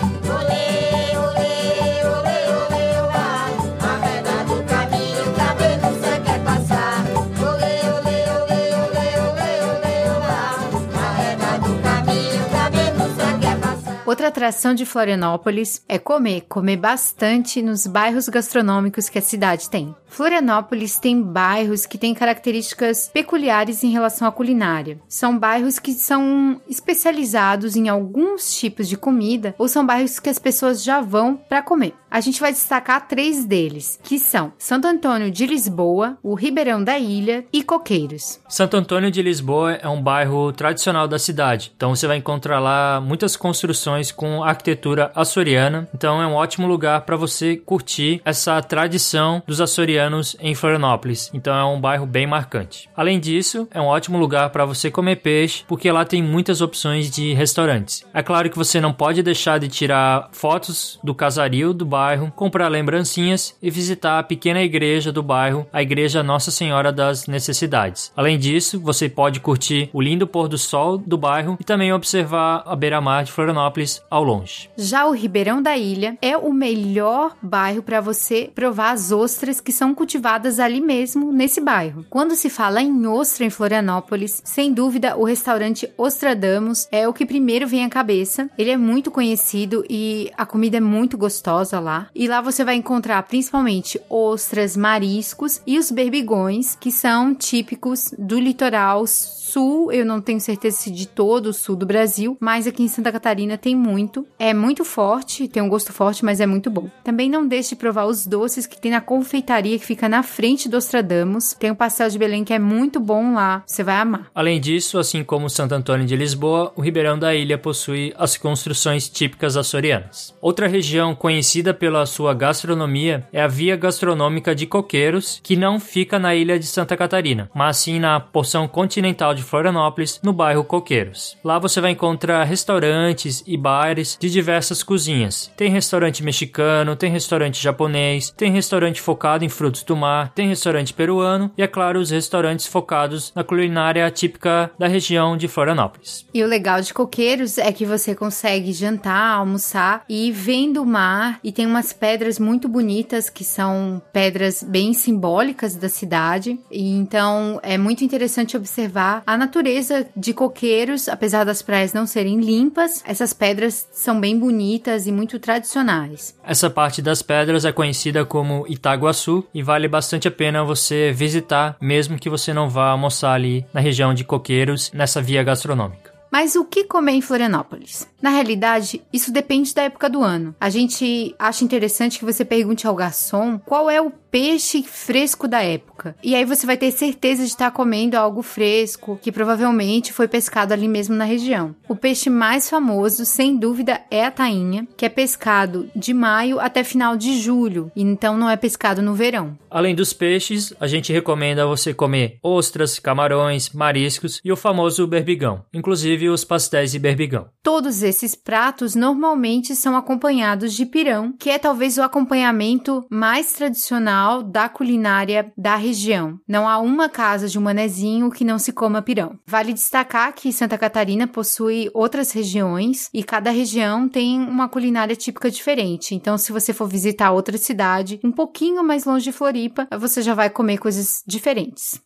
Atração de Florianópolis é comer, comer bastante nos bairros gastronômicos que a cidade tem. Florianópolis tem bairros que têm características peculiares em relação à culinária. São bairros que são especializados em alguns tipos de comida ou são bairros que as pessoas já vão para comer. A gente vai destacar três deles, que são Santo Antônio de Lisboa, o Ribeirão da Ilha e Coqueiros. Santo Antônio de Lisboa é um bairro tradicional da cidade, então você vai encontrar lá muitas construções com arquitetura açoriana, então é um ótimo lugar para você curtir essa tradição dos açorianos em Florianópolis, então é um bairro bem marcante. Além disso, é um ótimo lugar para você comer peixe, porque lá tem muitas opções de restaurantes. É claro que você não pode deixar de tirar fotos do casario do bairro, comprar lembrancinhas e visitar a pequena igreja do bairro, a Igreja Nossa Senhora das Necessidades. Além disso, você pode curtir o lindo pôr do sol do bairro e também observar a beira-mar de Florianópolis ao longe. Já o Ribeirão da Ilha é o melhor bairro para você provar as ostras que são cultivadas ali mesmo, nesse bairro. Quando se fala em ostra em Florianópolis, sem dúvida o restaurante Ostradamus é o que primeiro vem à cabeça. Ele é muito conhecido e a comida é muito gostosa lá. E lá você vai encontrar principalmente ostras, mariscos e os berbigões, que são típicos do litoral sul, eu não tenho certeza se de todo o sul do Brasil, mas aqui em Santa Catarina tem muito. É muito forte, tem um gosto forte, mas é muito bom. Também não deixe de provar os doces que tem na confeitaria que fica na frente do Ostradamus. Tem o pastel de Belém que é muito bom lá, você vai amar. Além disso, assim como Santo Antônio de Lisboa, o Ribeirão da Ilha possui as construções típicas açorianas. Outra região conhecida pela sua gastronomia é a Via Gastronômica de Coqueiros, que não fica na ilha de Santa Catarina, mas sim na porção continental de Florianópolis, no bairro Coqueiros. Lá você vai encontrar restaurantes e bares de diversas cozinhas. Tem restaurante mexicano, tem restaurante japonês, tem restaurante focado em frutos do mar, tem restaurante peruano e, é claro, os restaurantes focados na culinária típica da região de Florianópolis. E o legal de Coqueiros é que você consegue jantar, almoçar e vendo o mar e tem umas pedras muito bonitas que são pedras bem simbólicas da cidade. E então é muito interessante observar a natureza de Coqueiros, apesar das praias não serem limpas, essas pedras são bem bonitas e muito tradicionais. Essa parte das pedras é conhecida como Itaguaçu e vale bastante a pena você visitar, mesmo que você não vá almoçar ali na região de Coqueiros, nessa via gastronômica. Mas o que comer em Florianópolis? Na realidade, isso depende da época do ano. A gente acha interessante que você pergunte ao garçom qual é o peixe fresco da época. E aí você vai ter certeza de estar comendo algo fresco, que provavelmente foi pescado ali mesmo na região. O peixe mais famoso, sem dúvida, é a tainha, que é pescado de maio até final de julho, então não é pescado no verão. Além dos peixes, a gente recomenda você comer ostras, camarões, mariscos e o famoso berbigão, inclusive os pastéis de berbigão. Todos esses pratos normalmente são acompanhados de pirão, que é talvez o acompanhamento mais tradicional tradicional da culinária da região. Não há uma casa de um manezinho que não se coma pirão. Vale destacar que Santa Catarina possui outras regiões e cada região tem uma culinária típica diferente. Então, se você for visitar outra cidade, um pouquinho mais longe de Floripa, você já vai comer coisas diferentes.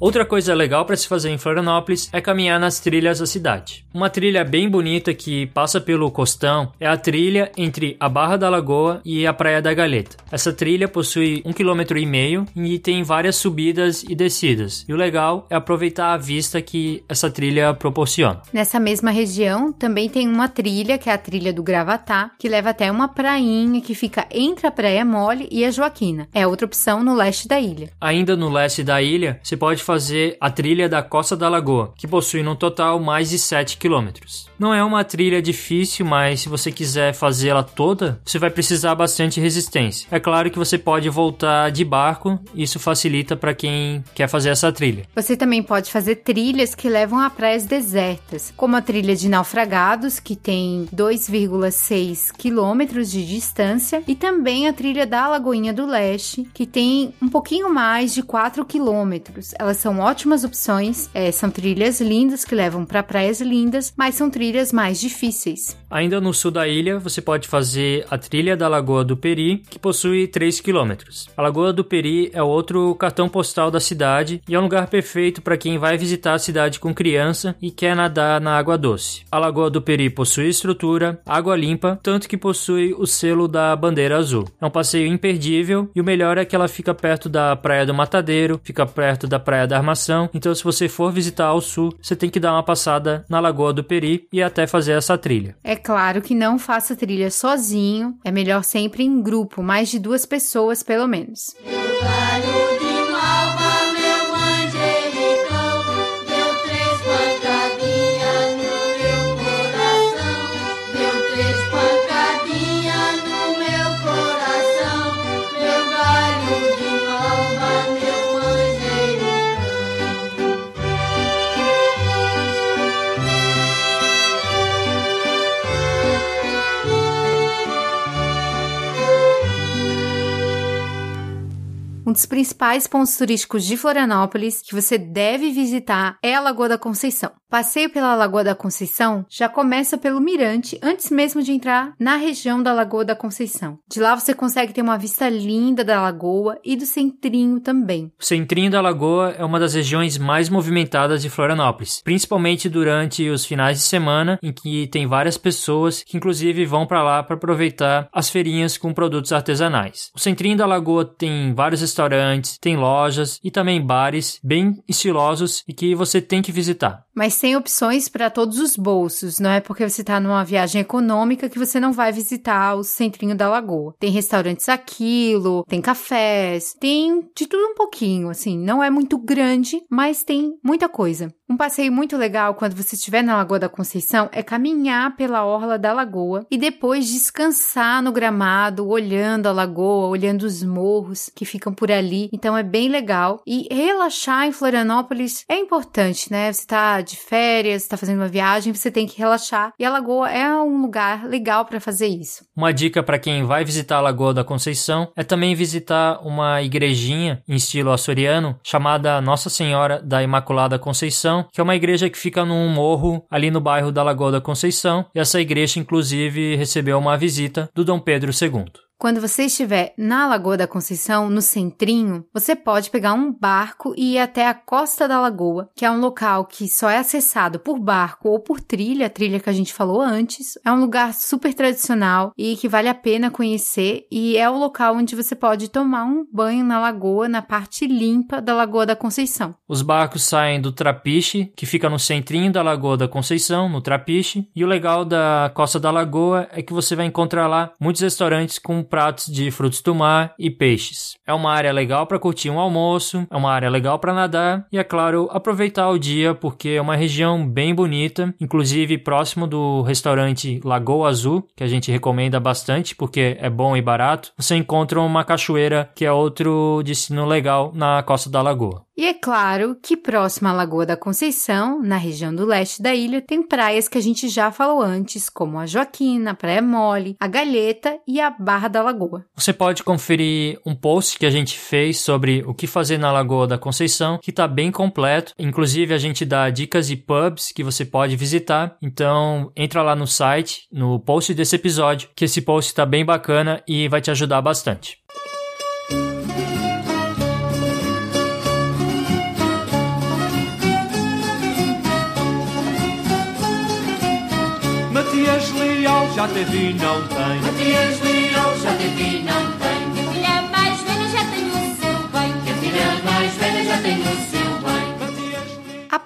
Outra coisa legal para se fazer em Florianópolis é caminhar nas trilhas da cidade. Uma trilha bem bonita que passa pelo costão é a trilha entre a Barra da Lagoa e a Praia da Galeta. Essa trilha possui um quilômetro e meio e tem várias subidas e descidas. E o legal é aproveitar a vista que essa trilha proporciona. Nessa mesma região também tem uma trilha que é a trilha do Gravatá, que leva até uma prainha que fica entre a Praia Mole e a Joaquina. É outra opção no leste da ilha. Ainda no leste da ilha, você pode fazer a trilha da Costa da Lagoa, que possui no total mais de 7 quilômetros. Não é uma trilha difícil, mas se você quiser fazê-la toda, você vai precisar bastante resistência. É claro que você pode voltar de barco, isso facilita para quem quer fazer essa trilha. Você também pode fazer trilhas que levam a praias desertas, como a trilha de Naufragados, que tem 2,6 quilômetros de distância, e também a trilha da Lagoinha do Leste, que tem um pouquinho mais de 4 quilômetros. Elas são ótimas opções, é, são trilhas lindas que levam para praias lindas, mas são trilhas mais difíceis. Ainda no sul da ilha, você pode fazer a trilha da Lagoa do Peri, que possui 3 quilômetros. A Lagoa do Peri é outro cartão postal da cidade e é um lugar perfeito para quem vai visitar a cidade com criança e quer nadar na água doce. A Lagoa do Peri possui estrutura, água limpa, tanto que possui o selo da bandeira azul. É um passeio imperdível e o melhor é que ela fica perto da Praia do Matadeiro, fica perto da Praia da Armação, então se você for visitar ao sul, você tem que dar uma passada na Lagoa do Peri e até fazer essa trilha. É claro que não faça trilha sozinho, é melhor sempre em grupo, mais de duas pessoas pelo menos. Um dos principais pontos turísticos de Florianópolis que você deve visitar é a Lagoa da Conceição. Passeio pela Lagoa da Conceição já começa pelo Mirante antes mesmo de entrar na região da Lagoa da Conceição. De lá você consegue ter uma vista linda da lagoa e do centrinho também. O centrinho da Lagoa é uma das regiões mais movimentadas de Florianópolis, principalmente durante os finais de semana, em que tem várias pessoas que inclusive vão para lá para aproveitar as feirinhas com produtos artesanais. O centrinho da Lagoa tem vários tem lojas e também bares bem estilosos e que você tem que visitar. Mas tem opções para todos os bolsos, não é porque você está numa viagem econômica que você não vai visitar o centrinho da lagoa. Tem restaurantes a quilo, tem cafés, tem de tudo um pouquinho, assim, não é muito grande, mas tem muita coisa. Um passeio muito legal quando você estiver na Lagoa da Conceição é caminhar pela orla da lagoa e depois descansar no gramado, olhando a lagoa, olhando os morros que ficam por ali. Então é bem legal. E relaxar em Florianópolis é importante, né? Você tá de férias, está fazendo uma viagem, você tem que relaxar. E a lagoa é um lugar legal para fazer isso. Uma dica para quem vai visitar a Lagoa da Conceição é também visitar uma igrejinha em estilo açoriano chamada Nossa Senhora da Imaculada Conceição, que é uma igreja que fica num morro ali no bairro da Lagoa da Conceição. E essa igreja, inclusive, recebeu uma visita do Dom Pedro II. Quando você estiver na Lagoa da Conceição, no centrinho, você pode pegar um barco e ir até a Costa da Lagoa, que é um local que só é acessado por barco ou por trilha, a trilha que a gente falou antes. É um lugar super tradicional e que vale a pena conhecer e é o local onde você pode tomar um banho na lagoa, na parte limpa da Lagoa da Conceição. Os barcos saem do Trapiche, que fica no centrinho da Lagoa da Conceição, no Trapiche, e o legal da Costa da Lagoa é que você vai encontrar lá muitos restaurantes com pratos de frutos do mar e peixes. É uma área legal para curtir um almoço, é uma área legal para nadar e, é claro, aproveitar o dia porque é uma região bem bonita, inclusive próximo do restaurante Lagoa Azul, que a gente recomenda bastante porque é bom e barato. Você encontra uma cachoeira que é outro destino legal na costa da lagoa. E é claro que próximo à Lagoa da Conceição, na região do leste da ilha, tem praias que a gente já falou antes, como a Joaquina, a Praia Mole, a Galheta e a Barra da Lagoa. Você pode conferir um post que a gente fez sobre o que fazer na Lagoa da Conceição, que está bem completo. Inclusive, a gente dá dicas de pubs que você pode visitar. Então, entra lá no site, no post desse episódio, que esse post está bem bacana e vai te ajudar bastante. Já teve e não tem. Matias Leal já teve e não tem. A filha mais velha já tem o seu bem. Que a filha mais velha já tem o seu bem.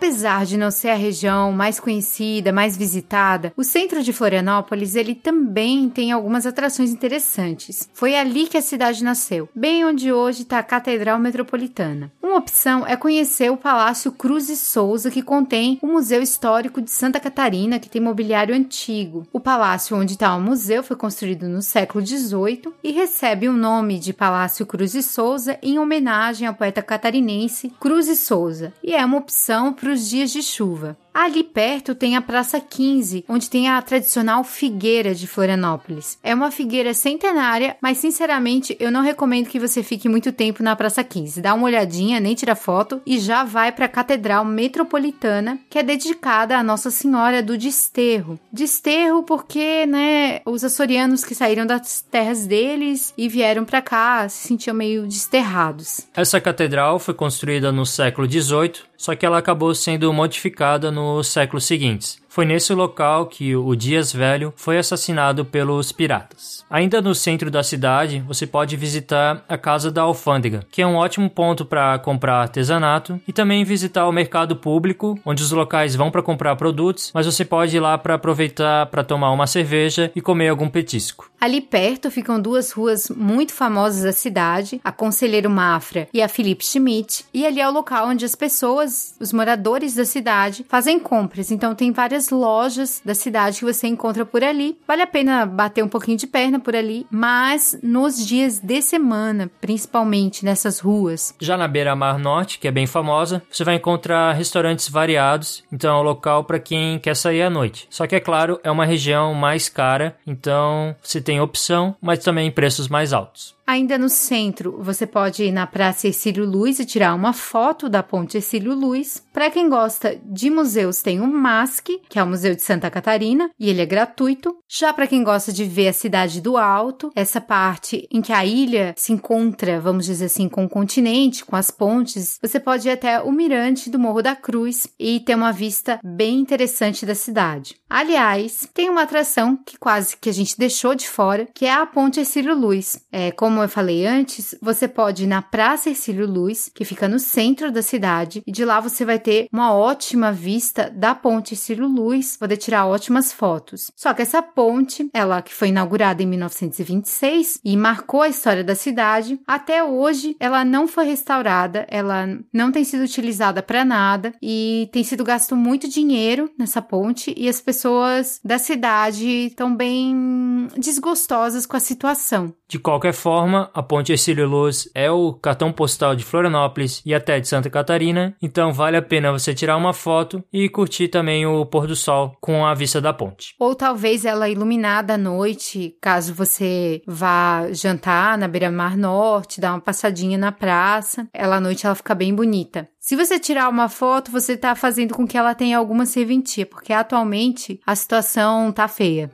Apesar de não ser a região mais conhecida, mais visitada, o centro de Florianópolis ele também tem algumas atrações interessantes. Foi ali que a cidade nasceu, bem onde hoje está a Catedral Metropolitana. Uma opção é conhecer o Palácio Cruz e Souza, que contém o Museu Histórico de Santa Catarina, que tem mobiliário antigo. O palácio onde está o museu foi construído no século XVIII e recebe o nome de Palácio Cruz e Souza em homenagem ao poeta catarinense Cruz e Souza, e é uma opção para os dias de chuva. Ali perto tem a Praça 15, onde tem a tradicional figueira de Florianópolis. É uma figueira centenária, mas sinceramente eu não recomendo que você fique muito tempo na Praça 15. Dá uma olhadinha, nem tira foto e já vai para a Catedral Metropolitana, que é dedicada a Nossa Senhora do Desterro. Desterro porque, né, os açorianos que saíram das terras deles e vieram para cá se sentiam meio desterrados. Essa catedral foi construída no século XVIII, só que ela acabou sendo modificada nos séculos seguintes. Foi nesse local que o Dias Velho foi assassinado pelos piratas. Ainda no centro da cidade, você pode visitar a Casa da Alfândega, que é um ótimo ponto para comprar artesanato, e também visitar o mercado público, onde os locais vão para comprar produtos, mas você pode ir lá para aproveitar para tomar uma cerveja e comer algum petisco. Ali perto ficam duas ruas muito famosas da cidade, a Conselheiro Mafra e a Felipe Schmidt, e ali é o local onde as pessoas, os moradores da cidade, fazem compras. Então tem várias lojas da cidade que você encontra por ali. Vale a pena bater um pouquinho de perna por ali, mas nos dias de semana, principalmente nessas ruas. Já na beira-mar norte, que é bem famosa, você vai encontrar restaurantes variados, então é um local para quem quer sair à noite. Só que é claro, é uma região mais cara, então você tem opção, mas também preços mais altos. Ainda no centro, você pode ir na Praça Ercílio Luz e tirar uma foto da Ponte Ercílio Luz. Para quem gosta de museus, tem o MASC, que é o Museu de Santa Catarina, e ele é gratuito. Já para quem gosta de ver a cidade do alto, essa parte em que a ilha se encontra, vamos dizer assim, com o continente, com as pontes, você pode ir até o mirante do Morro da Cruz e ter uma vista bem interessante da cidade. Aliás, tem uma atração que quase que a gente deixou de fora, que é a Ponte Ercílio Luz. É, como eu falei antes, você pode ir na Praça Ercílio Luz, que fica no centro da cidade, e de lá você vai ter uma ótima vista da Ponte Ercílio Luz, poder tirar ótimas fotos. Só que essa ponte, ela que foi inaugurada em 1926 e marcou a história da cidade, até hoje ela não foi restaurada, ela não tem sido utilizada para nada e tem sido gasto muito dinheiro nessa ponte e as pessoas da cidade estão bem desgostosas com a situação. De qualquer forma, a Ponte Ercílio Luz é o cartão postal de Florianópolis e até de Santa Catarina, então vale a pena você tirar uma foto e curtir também o pôr do sol com a vista da ponte. Ou talvez ela iluminada à noite, caso você vá jantar na beira-mar norte, dar uma passadinha na praça. Ela à noite ela fica bem bonita. Se você tirar uma foto, você tá fazendo com que ela tenha alguma serventia, porque atualmente a situação tá feia.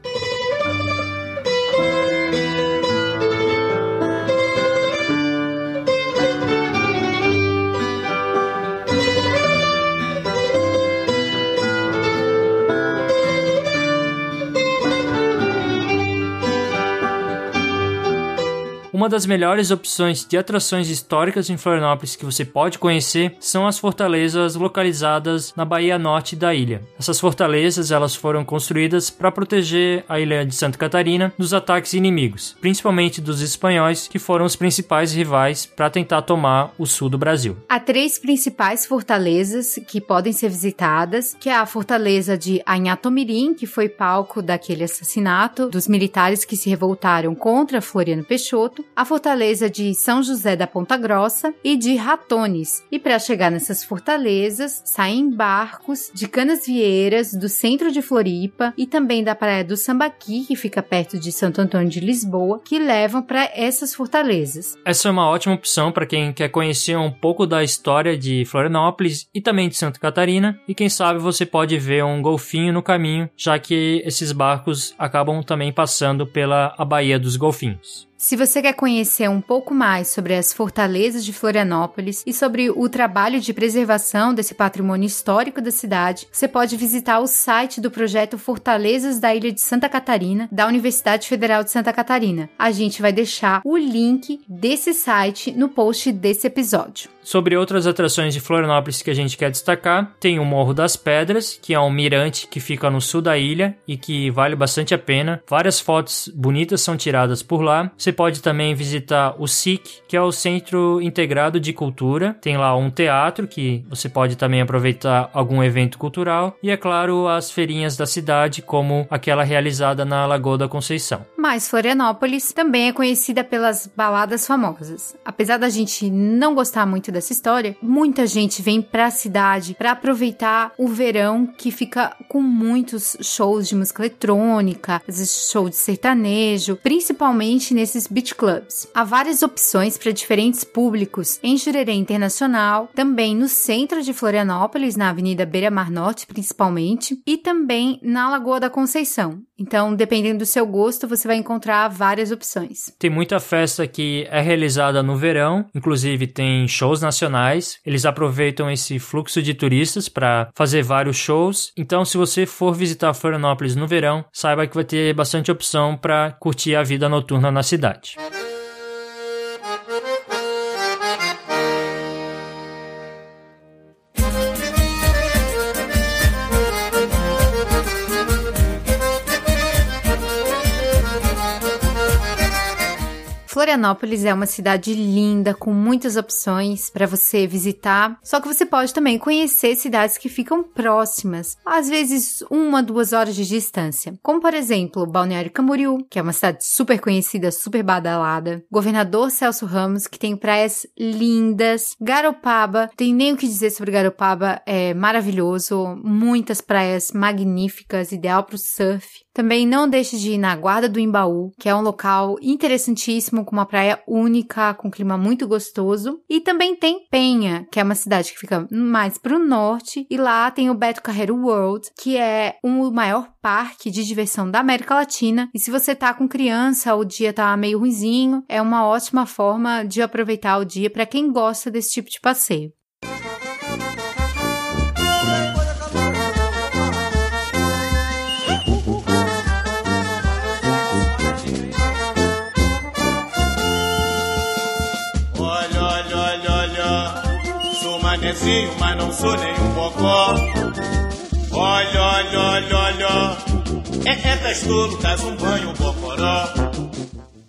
Uma das melhores opções de atrações históricas em Florianópolis que você pode conhecer são as fortalezas localizadas na Baía Norte da ilha. Essas fortalezas elas foram construídas para proteger a ilha de Santa Catarina dos ataques inimigos, principalmente dos espanhóis, que foram os principais rivais para tentar tomar o sul do Brasil. Há três principais fortalezas que podem ser visitadas, que é a fortaleza de Anhatomirim, que foi palco daquele assassinato dos militares que se revoltaram contra Floriano Peixoto, a fortaleza de São José da Ponta Grossa e de Ratones. E para chegar nessas fortalezas, saem barcos de Canasvieiras, do centro de Floripa e também da praia do Sambaqui, que fica perto de Santo Antônio de Lisboa, que levam para essas fortalezas. Essa é uma ótima opção para quem quer conhecer um pouco da história de Florianópolis e também de Santa Catarina, e quem sabe você pode ver um golfinho no caminho, já que esses barcos acabam também passando pela a Baía dos Golfinhos. Se você quer conhecer um pouco mais sobre as fortalezas de Florianópolis e sobre o trabalho de preservação desse patrimônio histórico da cidade, você pode visitar o site do projeto Fortalezas da Ilha de Santa Catarina, da Universidade Federal de Santa Catarina. A gente vai deixar o link desse site no post desse episódio. Sobre outras atrações de Florianópolis que a gente quer destacar, tem o Morro das Pedras, que é um mirante que fica no sul da ilha e que vale bastante a pena. Várias fotos bonitas são tiradas por lá. Você pode também visitar o SIC, que é o Centro Integrado de Cultura. Tem lá um teatro que você pode também aproveitar algum evento cultural. E, é claro, as feirinhas da cidade, como aquela realizada na Lagoa da Conceição. Mas Florianópolis também é conhecida pelas baladas famosas. Apesar da gente não gostar muito dessa história, muita gente vem pra cidade para aproveitar o verão que fica com muitos shows de música eletrônica, show de sertanejo, principalmente nesses beach clubs. Há várias opções para diferentes públicos em Jurerê Internacional, também no centro de Florianópolis, na Avenida Beira Mar Norte principalmente, e também na Lagoa da Conceição. Então, dependendo do seu gosto, você vai encontrar várias opções. Tem muita festa que é realizada no verão, inclusive tem shows nacionais. Eles aproveitam esse fluxo de turistas para fazer vários shows. Então, se você for visitar Florianópolis no verão, saiba que vai ter bastante opção para curtir a vida noturna na cidade. Florianópolis é uma cidade linda, com muitas opções para você visitar. Só que você pode também conhecer cidades que ficam próximas, às vezes uma, duas horas de distância. Como, por exemplo, Balneário Camboriú, que é uma cidade super conhecida, super badalada. Governador Celso Ramos, que tem praias lindas. Garopaba, tem nem o que dizer sobre Garopaba, é maravilhoso. Muitas praias magníficas, ideal para o surf. Também não deixe de ir na Guarda do Imbaú, que é um local interessantíssimo, com uma praia única, com um clima muito gostoso. E também tem Penha, que é uma cidade que fica mais pro norte, e lá tem o Beto Carreiro World, que é o maior parque de diversão da América Latina. E se você tá com criança, o dia tá meio ruizinho, é uma ótima forma de aproveitar o dia para quem gosta desse tipo de passeio. Manezinho, mas não sou nenhum bocó. Olha, olha, olha, olha. É, é testolo, dás um banho bocoró.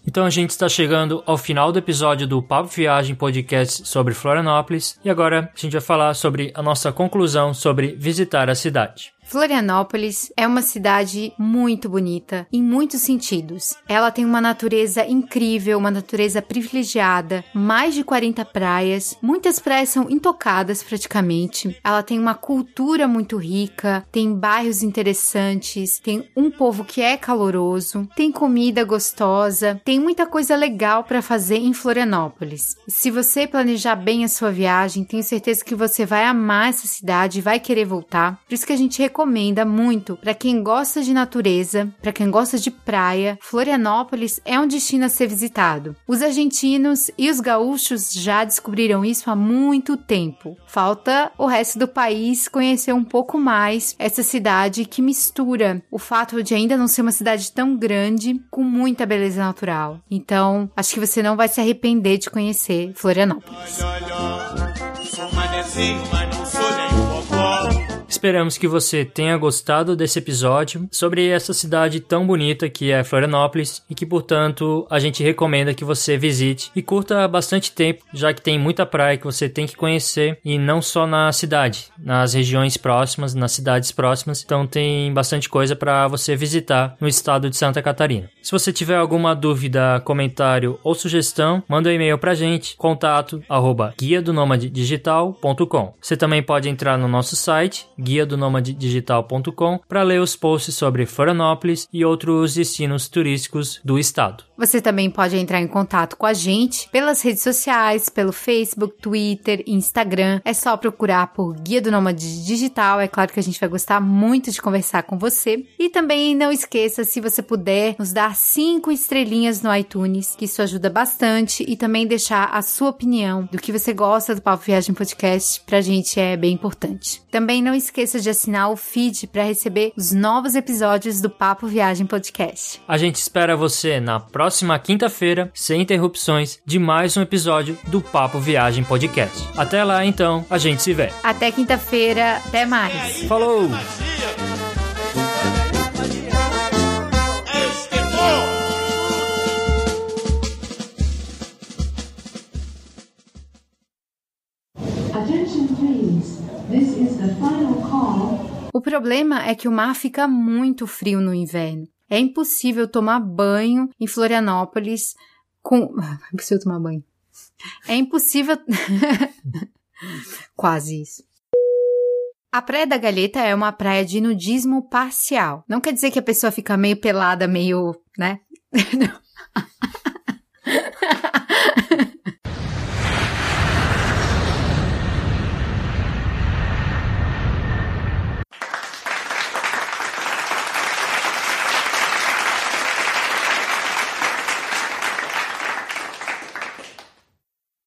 Então a gente está chegando ao final do episódio do Papo Viagem Podcast sobre Florianópolis e agora a gente vai falar sobre a nossa conclusão sobre visitar a cidade. Florianópolis é uma cidade muito bonita em muitos sentidos. Ela tem uma natureza incrível, uma natureza privilegiada, mais de 40 praias, muitas praias são intocadas praticamente. Ela tem uma cultura muito rica, tem bairros interessantes, tem um povo que é caloroso, tem comida gostosa, tem muita coisa legal para fazer em Florianópolis. Se você planejar bem a sua viagem, tenho certeza que você vai amar essa cidade e vai querer voltar. Por isso que a gente recomenda recomenda muito para quem gosta de natureza, para quem gosta de praia. Florianópolis é um destino a ser visitado. Os argentinos e os gaúchos já descobriram isso há muito tempo. Falta o resto do país conhecer um pouco mais essa cidade que mistura o fato de ainda não ser uma cidade tão grande com muita beleza natural. Então, acho que você não vai se arrepender de conhecer Florianópolis. Olha, olha, sou Esperamos que você tenha gostado desse episódio sobre essa cidade tão bonita que é Florianópolis e que, portanto, a gente recomenda que você visite e curta bastante tempo, já que tem muita praia que você tem que conhecer e não só na cidade, nas regiões próximas, nas cidades próximas. Então tem bastante coisa para você visitar no estado de Santa Catarina. Se você tiver alguma dúvida, comentário ou sugestão, manda um e-mail pra gente, contato arroba guia do digital.com. Você também pode entrar no nosso site guia do digital.com para ler os posts sobre Florianópolis e outros destinos turísticos do estado. Você também pode entrar em contato com a gente pelas redes sociais, pelo Facebook, Twitter, Instagram. É só procurar por Guia do Nômade Digital. É claro que a gente vai gostar muito de conversar com você. E também não esqueça, se você puder, nos dar cinco estrelinhas no iTunes, que isso ajuda bastante. E também deixar a sua opinião do que você gosta do Papo Viagem Podcast. Pra gente é bem importante. Também não esqueça de assinar o feed para receber os novos episódios do Papo Viagem Podcast. A gente espera você na próxima quinta-feira, sem interrupções, de mais um episódio do Papo Viagem Podcast. Até lá, então, a gente se vê. Até quinta-feira, até mais. Falou! Attention please. O problema é que o mar fica muito frio no inverno. É impossível tomar banho em Florianópolis com. É impossível tomar banho. É impossível. Quase isso. A Praia da Galheta é uma praia de nudismo parcial. Não quer dizer que a pessoa fica meio pelada, meio, né?